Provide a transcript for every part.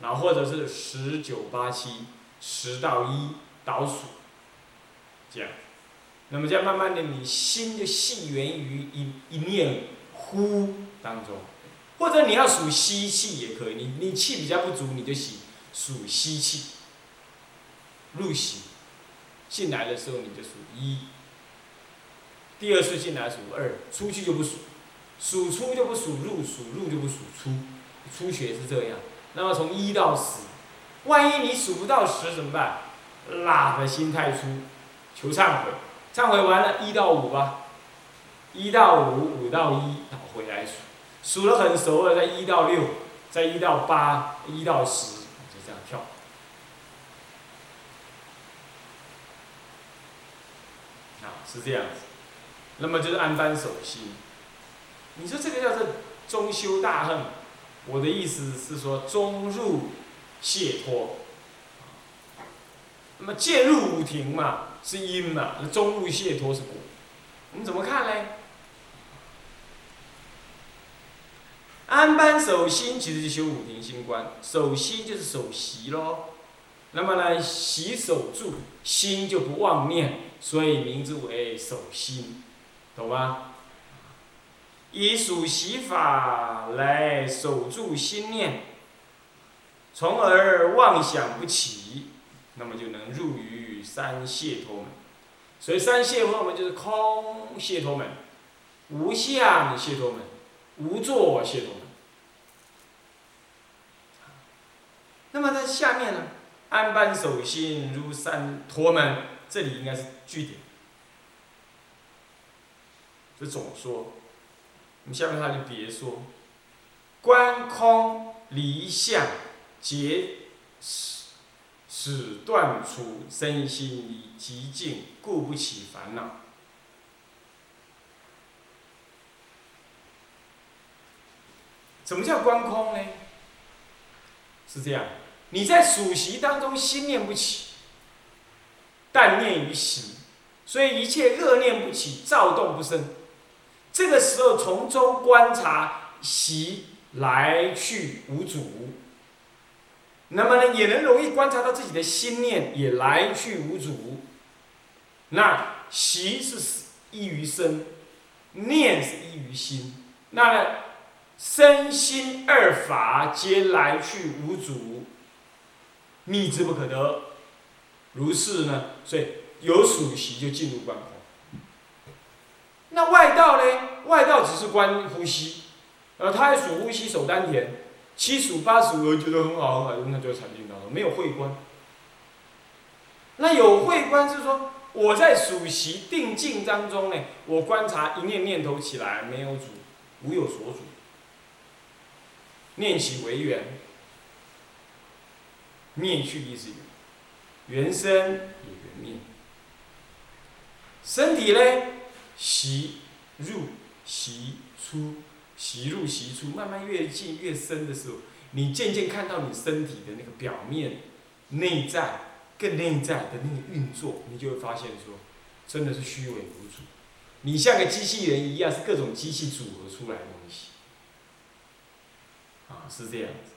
然后或者是十九八七，十到一倒数，这样，那么这样慢慢的，你心就系源于一一念呼当中，或者你要数吸气也可以，你你气比较不足，你就吸数吸气，入息，进来的时候你就数一，第二次进来数二，出去就不数，数出就不数入，数入就不数出，出血是这样。那么从一到十，万一你数不到十怎么办？拉的心太粗，求忏悔，忏悔完了，一到五吧，一到五，五到一，倒回来数，数了很熟了，再一到六，再一到八，一到十，就这样跳。啊，是这样子。那么就是安般守心。你说这个叫做中修大恨。我的意思是说，中入解脱。那么渐入五庭嘛，是因嘛；那中入解脱是果。你怎么看嘞？安般守心，其实就修五庭心观。守心就是守习喽。那么呢，习守住心就不妄念，所以名字为守心，懂吗？以数习法来守住心念，从而妄想不起，那么就能入于三解脱门。所以三解脱门就是空解脱门、无相解脱门、无作解脱门。那么在下面呢，安般守心如三脱门，这里应该是句点，是总说。你下面他就别说，观空离相，结使使断除身心极静，故不起烦恼。什么叫观空呢？是这样，你在数习当中心念不起，但念于习，所以一切恶念不起，躁动不生。这个时候从中观察习来去无主，那么呢也能容易观察到自己的心念也来去无主。那习是依于身，念是依于心，那身心二法皆来去无主，密之不可得。如是呢，所以有属习就进入观空。那外道呢？外道只是观呼吸，呃，他还数呼吸、守丹田，七数八数，我觉得很好很好，那就禅定当中没有会观。那有会观就是说，我在数息定境当中呢，我观察一念念头起来没有主，无有所主，念起为缘，灭去亦是缘，缘生也缘灭，身体呢？习入习出，习入习出，慢慢越进越深的时候，你渐渐看到你身体的那个表面、内在、更内在的那个运作，你就会发现说，真的是虚伪无主。你像个机器人一样，是各种机器组合出来的东西。啊，是这样子。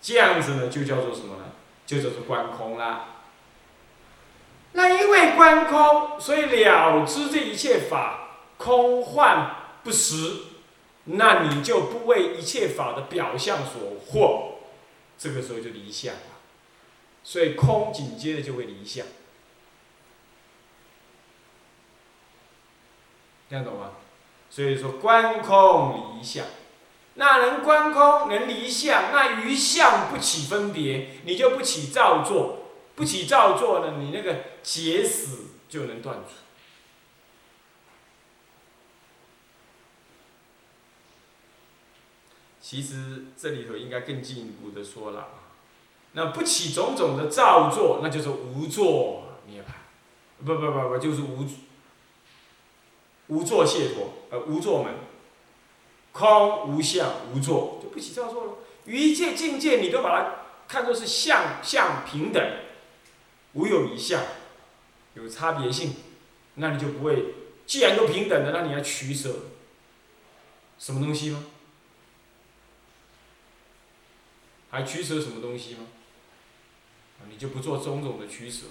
这样子呢，就叫做什么呢？就叫做观空啦。那因为观空，所以了知这一切法空幻不实，那你就不为一切法的表象所惑，这个时候就离相了。所以空紧接着就会离相，这样懂吗？所以说观空离相，那能观空能离相，那于相不起分别，你就不起造作。不起造作呢，你那个结死就能断除。其实这里头应该更进一步的说了啊，那不起种种的造作，那就是无作涅槃，不不不不，就是无无作解脱，呃，无作门，空无相无作，就不起造作了。一切境界你都把它看作是相相平等。无有一相，有差别性，那你就不会。既然都平等的，那你要取舍什么东西吗？还取舍什么东西吗？你就不做种种的取舍。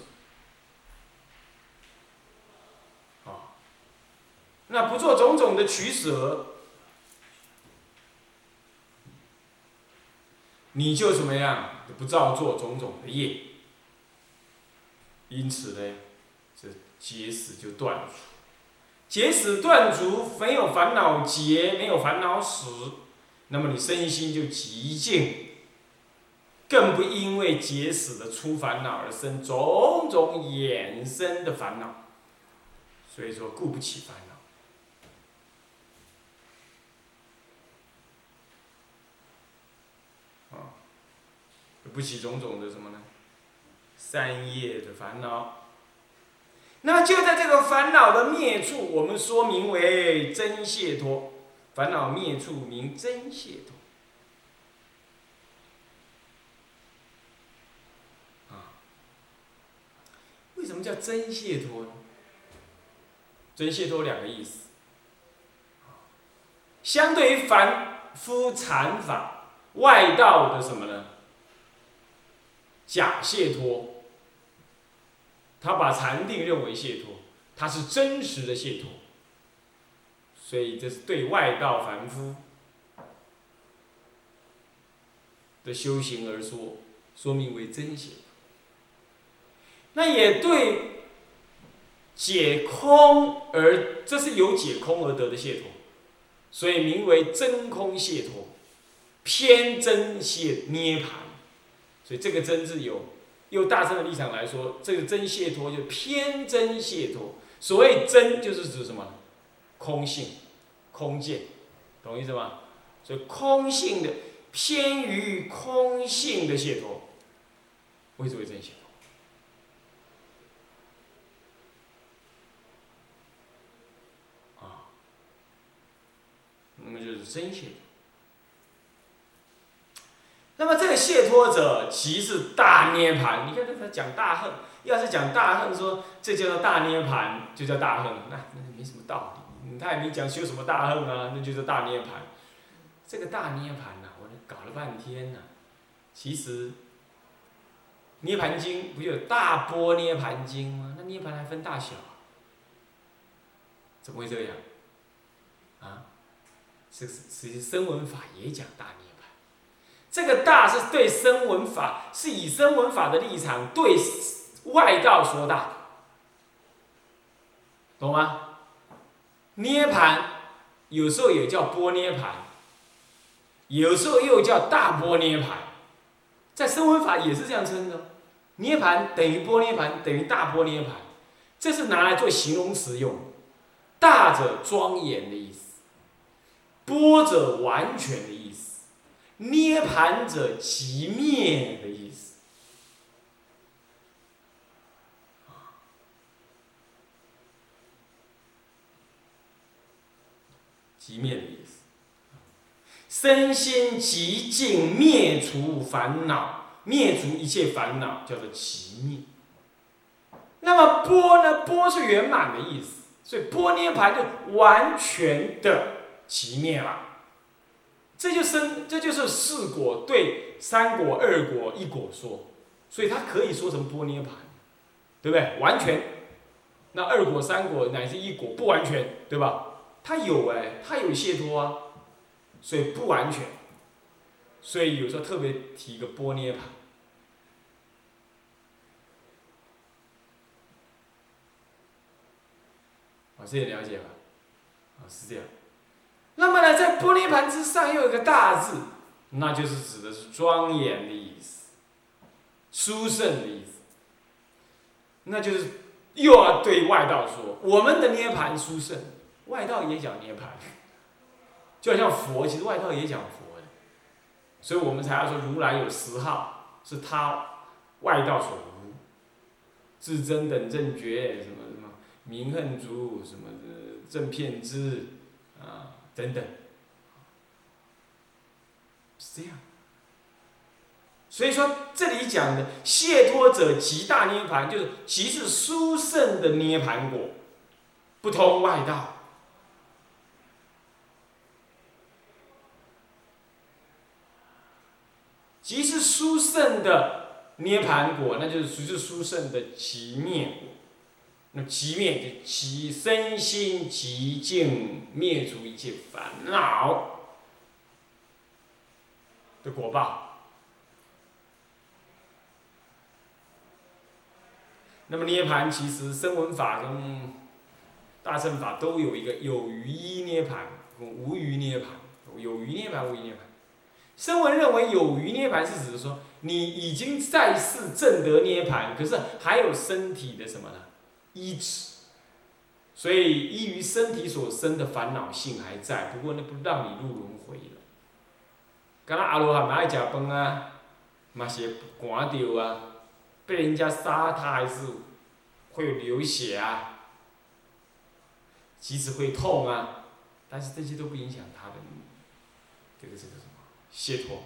啊，那不做种种的取舍，你就怎么样？不造作种种的业。因此呢，这结死就断除，结死断除，没有烦恼结，没有烦恼死，那么你身心就极静，更不因为结死的出烦恼而生种种衍生的烦恼，所以说顾不起烦恼，啊，不起种种的什么呢？三业的烦恼，那么就在这个烦恼的灭处，我们说明为真解脱。烦恼灭处名真解脱。啊，为什么叫真解脱呢？真解脱两个意思。相对于凡夫禅法外道的什么呢？假解脱。他把禅定认为解脱，他是真实的解脱，所以这是对外道凡夫的修行而说，说明为真解。那也对解空而，这是由解空而得的解脱，所以名为真空解脱，偏真解涅盘，所以这个真字有。用大圣的立场来说，这个真解脱就偏真解脱。所谓真，就是指什么？空性、空见，懂意思吗？所以空性的偏于空性的解脱，谓之为真解脱。啊，那么就是真解脱。那么这个解脱者，即是大涅盘。你看他讲大恨，要是讲大恨，说这叫做大涅盘，就叫大恨，那那没什么道理。他也没讲修什么大恨啊，那就是大涅盘。这个大涅盘呐，我搞了半天呐，其实《涅盘经》不就有大波涅盘经吗？那涅盘还分大小？怎么会这样？啊？是实际声闻法也讲大涅。这个大是对声闻法，是以声闻法的立场对外道说大，懂吗？涅盘有时候也叫波涅盘，有时候又叫大波涅盘，在声闻法也是这样称的。涅盘等于波涅盘等于大波涅盘，这是拿来做形容词用。大者庄严的意思，波者完全的意思。涅盘者即灭的意思，即灭的意思。身心极尽灭除烦恼，灭除一切烦恼，叫做极灭。那么波呢？波是圆满的意思，所以波涅盘就完全的极灭了。这就生，这就是四果对三果、二果、一果说，所以它可以说成波涅盘，对不对？完全，那二果、三果乃至一果不完全，对吧？它有哎，它有解脱啊，所以不完全，所以有时候特别提一个波涅盘，啊，这也了解了？啊，是这样。那么呢，在玻璃盘之上又有个大字，那就是指的是庄严的意思，殊胜的意思。那就是又要对外道说，我们的涅盘殊胜，外道也讲涅盘，就好像佛，其实外道也讲佛的，所以我们才要说如来有十号，是他外道所无，至真等正觉什么什么明恨足什么的正片知。等等，是这样。所以说，这里讲的解脱者极大涅盘，就是极是殊胜的涅盘果，不通外道。即是殊胜的涅盘果，那就是属于殊胜的极灭果。那极灭就其身心极净，灭除一切烦恼的果报。那么涅盘其实声闻法跟大乘法都有一个有余一涅盘跟无余涅盘，有余涅盘无余涅盘。声闻认为有余涅盘是指说你已经在世证得涅盘，可是还有身体的什么呢？依止，所以依于身体所生的烦恼性还在，不过那不让你入轮回了。刚刚阿罗汉嘛爱食饭啊，嘛是寒着啊，被人家杀他还是会流血啊，即使会痛啊，但是这些都不影响他的这个这个什么解脱，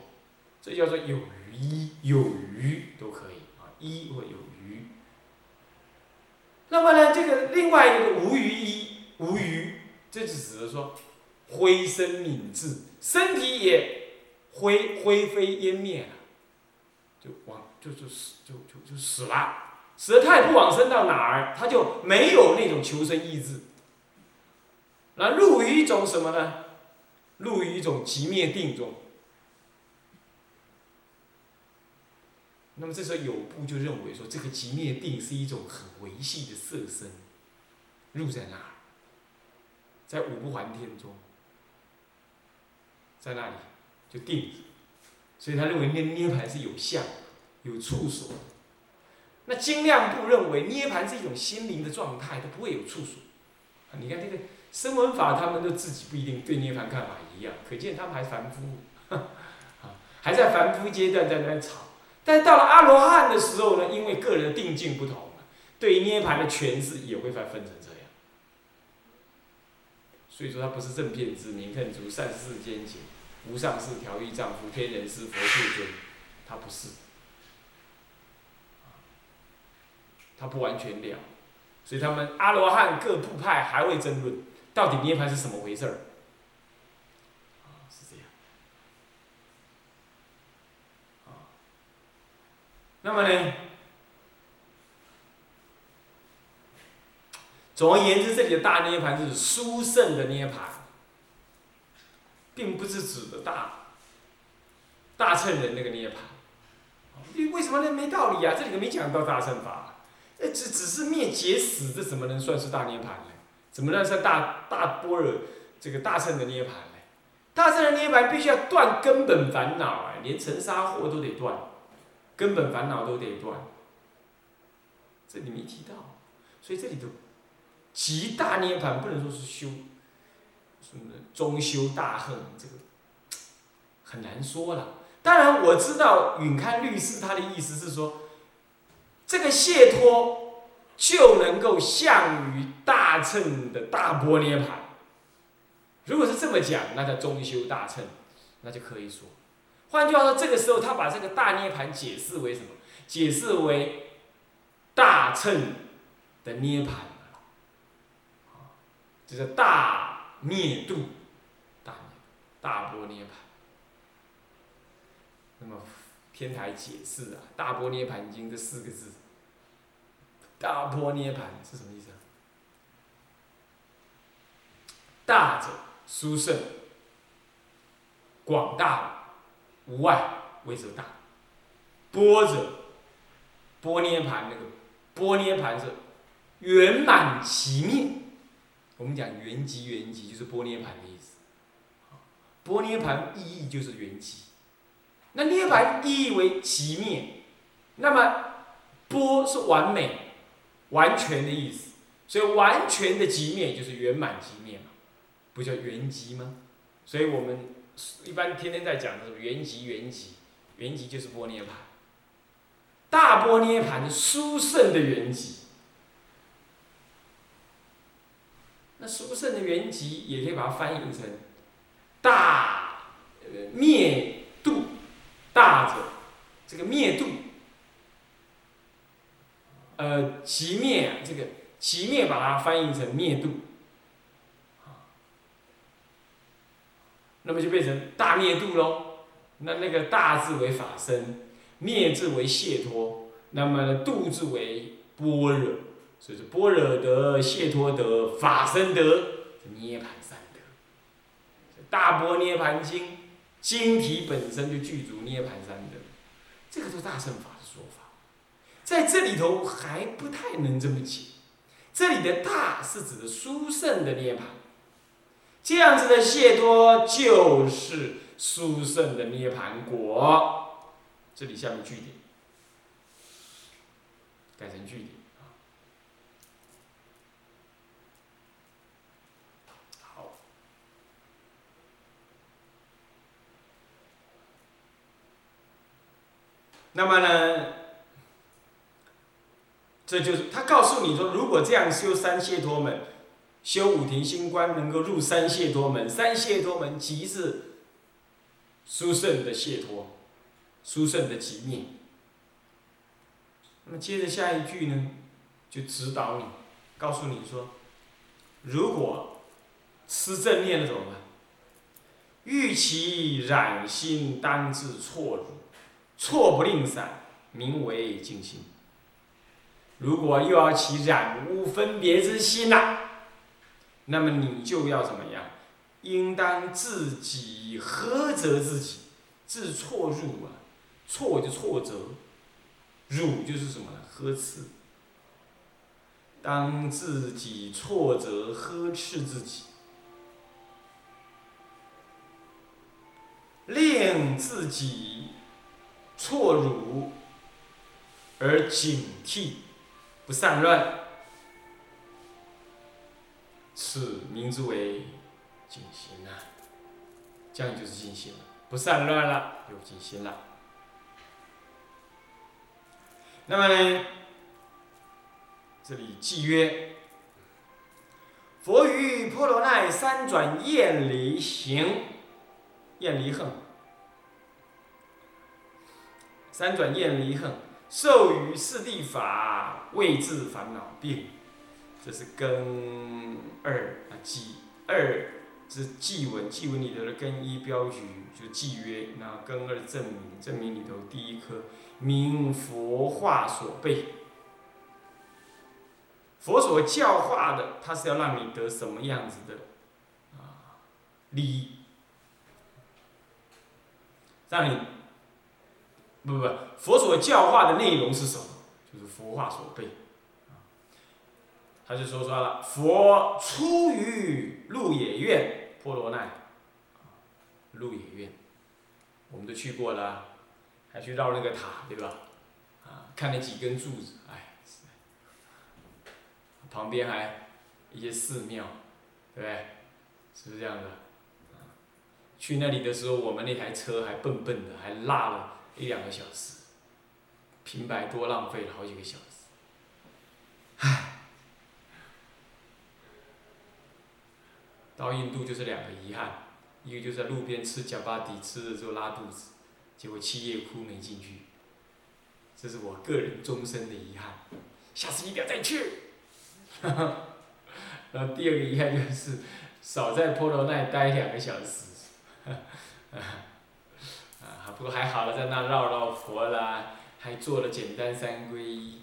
这叫做有余有余都可以啊，一或有。那么呢，这个另外一个无余一无余，这就指的说灰身泯智，身体也灰灰飞烟灭了，就往就就死就就就死了，死了他也不往生到哪儿，他就没有那种求生意志，那入于一种什么呢？入于一种极灭定中。那么这时候有部就认为说，这个极灭定是一种很维系的色身，入在那儿，在五不还天中，在那里就定，所以他认为涅涅盘是有相、有处所。那精量部认为涅盘是一种心灵的状态，它不会有处所。你看这个声闻法，他们都自己不一定对涅盘看法一样，可见他们还凡夫，啊，还在凡夫阶段在那吵。但到了阿罗汉的时候呢，因为个人的定境不同对涅盘的诠释也会分分成这样。所以说他不是正片之名，恨足善世间情，无上士调御丈夫，天人师佛世尊，他不是，他不完全了。所以他们阿罗汉各部派还会争论，到底涅盘是什么回事儿。那么呢？总而言之，这里的大涅盘是殊胜的涅盘，并不是指的大大乘人那个涅盘。你为什么那？没道理啊！这里头没讲到大乘法，只只是灭结死，这怎么能算是大涅盘呢？怎么能算大大波若这个大乘的涅盘呢？大乘的涅盘必须要断根本烦恼啊，连尘沙祸都得断。根本烦恼都得断，这里没提到，所以这里头极大涅盘不能说是修，什么中修大恨，这个 很难说了。当然我知道允堪律师他的意思是说，这个解脱就能够向于大乘的大波涅盘。如果是这么讲，那叫中修大乘，那就可以说。换句话说，这个时候他把这个大涅盘解释为什么？解释为大乘的涅盘就是大灭度，大灭大波涅盘。那么天台解释啊，《大波涅盘经》这四个字，大波涅盘是什么意思啊？大者殊胜，广大。无外为则大，波者，波涅盘那个波涅盘是圆满其灭。我们讲圆寂圆寂就是波涅盘的意思。波涅盘意义就是圆寂，那涅盘意义为极灭，那么波是完美、完全的意思，所以完全的极灭就是圆满极灭嘛，不叫圆寂吗？所以我们。一般天天在讲的什么圆寂圆寂，圆寂就是波涅盘，大波涅盘是殊胜的圆寂。那殊胜的圆寂也可以把它翻译成大灭度大者，这个灭度呃其灭这个极灭把它翻译成灭度。那么就变成大灭度喽，那那个大字为法身，灭字为解脱，那么呢度字为般若，所以说般若得、解脱得、法身得、涅盘三得。大般涅盘经经体本身就具足涅盘三得，这个都是大乘法的说法，在这里头还不太能这么解。这里的大是指的殊胜的涅盘，这样子的解脱就是殊胜的涅盘果。这里下面句点，改成句点啊。好，那么呢，这就是他告诉你说，如果这样修三解脱门，修五庭星官，能够入三解脱门，三解脱门即是殊胜的解脱。殊胜的极灭。那么接着下一句呢，就指导你，告诉你说，如果吃正念了怎么办？欲其染心，当自错入，错不令散，名为静心。如果又要起染污分别之心了，那么你就要怎么样？应当自己呵责自己，自错入啊。错就挫折，辱就是什么呢？呵斥。当自己挫折呵斥自己，令自己错辱而警惕，不散乱，此名之为静心呐。这样就是静心了，不散乱了，有静心了。那么呢，这里记曰：佛于婆罗奈三转厌离行，厌离恨，三转厌离恨，受于四地法，未治烦恼病。这是根二啊，记二是记文，记文里头的根一标语就记曰，那根二证明，证明里头第一颗。明佛化所备，佛所教化的，他是要让你得什么样子的啊利益？让你不不不，佛所教化的内容是什么？就是佛化所备。他就说出来了，佛出于鹿野苑波罗奈，鹿野苑，我们都去过了。还去绕那个塔，对吧？啊，看那几根柱子，哎，旁边还一些寺庙，对不对？是不是这样的？去那里的时候，我们那台车还笨笨的，还落了一两个小时，平白多浪费了好几个小时。唉，到印度就是两个遗憾，一个就是在路边吃贾巴底，吃了之后拉肚子。结果七夜哭没进去，这是我个人终身的遗憾。下次一定要再去。然后第二个遗憾就是少在婆罗奈待两个小时。不过还好了，在那绕绕佛啦，还做了简单三皈依，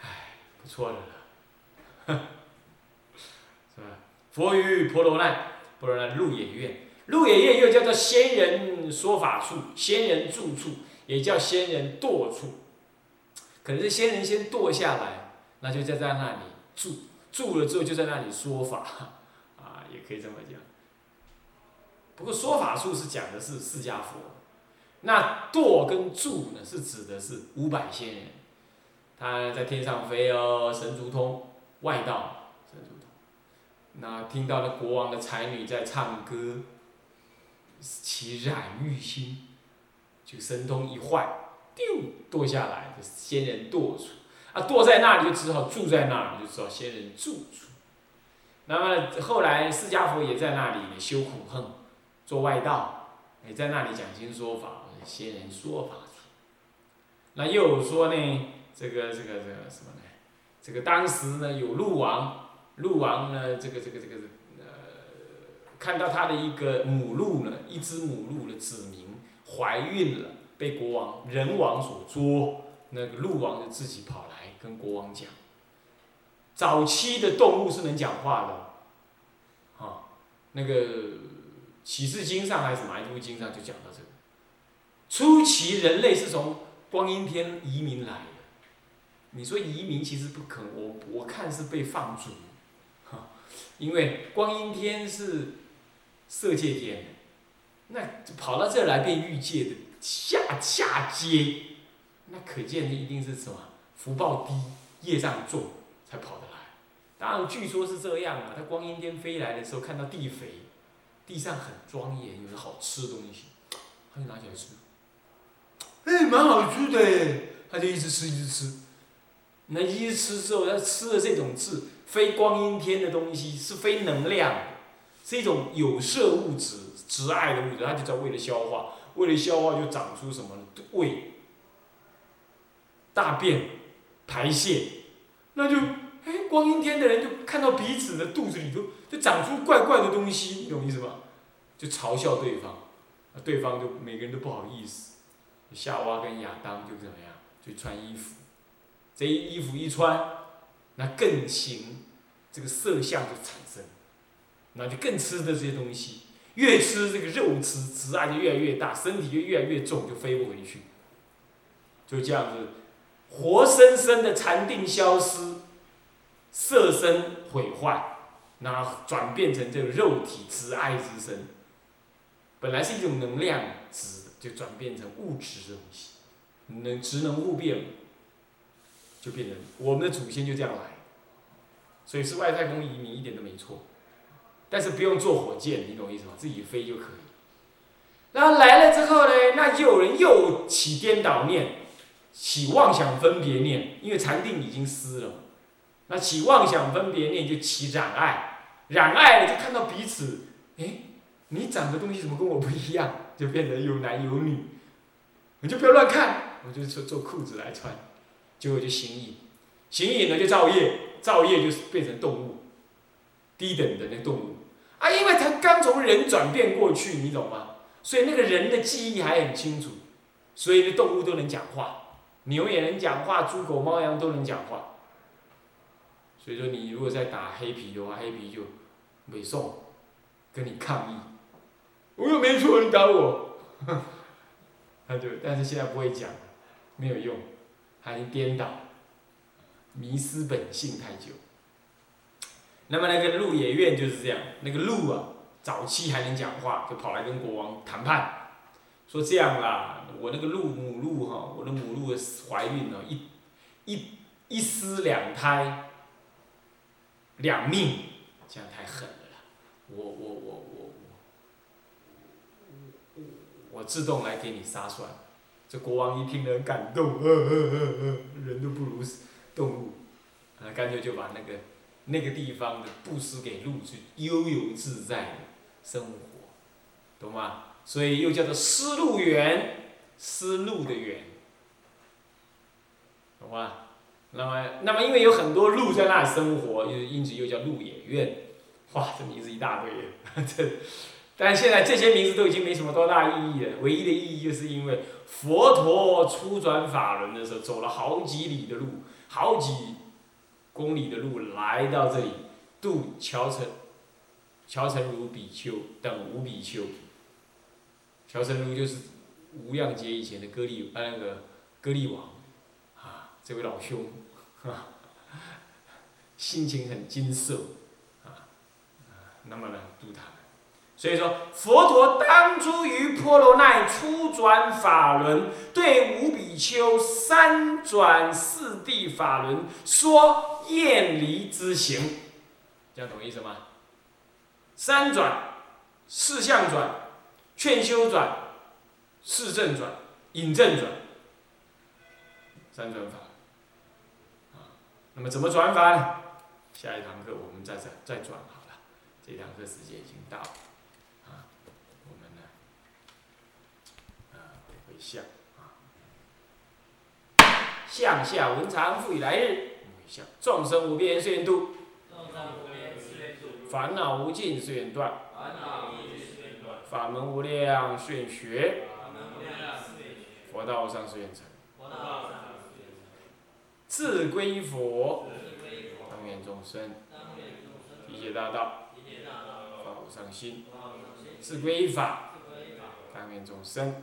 唉，不错的了。是吧？佛于婆罗奈，婆罗奈鹿野苑。鹿野苑又叫做仙人说法处、仙人住处，也叫仙人堕处。可能是仙人先堕下来，那就在在那里住，住了之后就在那里说法，啊，也可以这么讲。不过说法处是讲的是释迦佛，那堕跟住呢是指的是五百仙人，他在天上飞哦，神足通外道神足通，那听到了国王的才女在唱歌。其染欲心，就神通一坏，丢堕下来，就仙人堕处。啊，堕在那里就只好住在那儿，就知道仙人住处。那么后来释迦佛也在那里修苦恨，做外道，也在那里讲经说法，仙人说法那又说呢，这个这个这个什么呢？这个当时呢有鹿王，鹿王呢这个这个这个呃。看到他的一个母鹿呢，一只母鹿的子民怀孕了，被国王人王所捉，那个鹿王就自己跑来跟国王讲。早期的动物是能讲话的，啊，那个启示经上还是哪一部经上就讲到这个。初期人类是从光阴天移民来的，你说移民其实不可能，我我看是被放逐，哈，因为光阴天是色界天，那跑到这来变欲界的下下阶，那可见的一定是什么福报低、业障重才跑得来。当然据说是这样啊，他光阴天飞来的时候看到地肥，地上很庄严，有好吃的东西，他就拿起来吃。哎，蛮好吃的，他就一直吃，一直吃。那一直吃之后，他吃的这种质非光阴天的东西，是非能量，是一种有色物质、执爱的物质，他就在为了消化，为了消化就长出什么胃、大便、排泄，那就哎，光阴天的人就看到彼此的肚子里头就长出怪怪的东西，你懂意思吧？就嘲笑对方，对方就每个人都不好意思。夏娃跟亚当就怎么样？就穿衣服，这衣服一穿，那更行，这个色相就产生，那就更吃的这些东西，越吃这个肉吃，执爱就越来越大，身体就越来越重，就飞不回去，就这样子，活生生的禅定消失，色身毁坏，那转变成这个肉体执爱之身，本来是一种能量质。就转变成物质的东西，能职能物变，就变成我们的祖先就这样来，所以是外太空移民一点都没错，但是不用坐火箭，你懂意思吗？自己飞就可以。然后来了之后呢，那就有人又起颠倒念，起妄想分别念，因为禅定已经失了，那起妄想分别念就起染爱，染爱了就看到彼此，哎，你长的东西怎么跟我不一样？就变成有男有女，你就不要乱看，我就做做裤子来穿，结果就形影，形影呢就造业，造业就是变成动物，低等的那动物，啊，因为他刚从人转变过去，你懂吗？所以那个人的记忆还很清楚，所以那动物都能讲话，牛也能讲话，猪狗猫羊都能讲话，所以说你如果在打黑皮的话，黑皮就没送，跟你抗议。我又没错，你打我，他就，但是现在不会讲，没有用，他已经颠倒，迷失本性太久。那么那个鹿野苑就是这样，那个鹿啊，早期还能讲话，就跑来跟国王谈判，说这样啦，我那个鹿母鹿哈，我的母鹿怀孕了，一，一，一尸两胎，两命，这样太狠了啦，我我我。我我自动来给你杀算，这国王一听很感动，呃呃呃呃，人都不如动物，啊，干脆就把那个那个地方的布施给鹿，去悠游自在的生活，懂吗？所以又叫做丝路园，丝路的园，懂吗？那么，那么因为有很多鹿在那里生活，因此又叫鹿野苑，哇，这名字一大堆，这。但现在这些名字都已经没什么多大意义了，唯一的意义就是因为佛陀初转法轮的时候，走了好几里的路，好几公里的路来到这里度乔成、乔成如比丘等五比丘。乔成如就是无量劫以前的歌利呃那个歌利王，啊，这位老兄，啊，心情很金色，啊，那么呢度他。所以说，佛陀当初于婆罗奈初转法轮，对五比丘三转四谛法轮说厌离之行，这样懂意思吗？三转，四相转，劝修转，四正转，引正转，三转法。啊，那么怎么转法呢？下一堂课我们再再再转好了，这堂课时间已经到了。向啊，向下文长复以来日，向众生无边誓愿度，烦恼无尽誓愿断，法门无量誓愿学，道上师愿成。自归佛，当愿众生，理解大道，发无上心。自归法，当愿众生，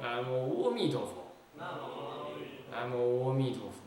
南无阿弥陀佛。南无阿弥陀佛。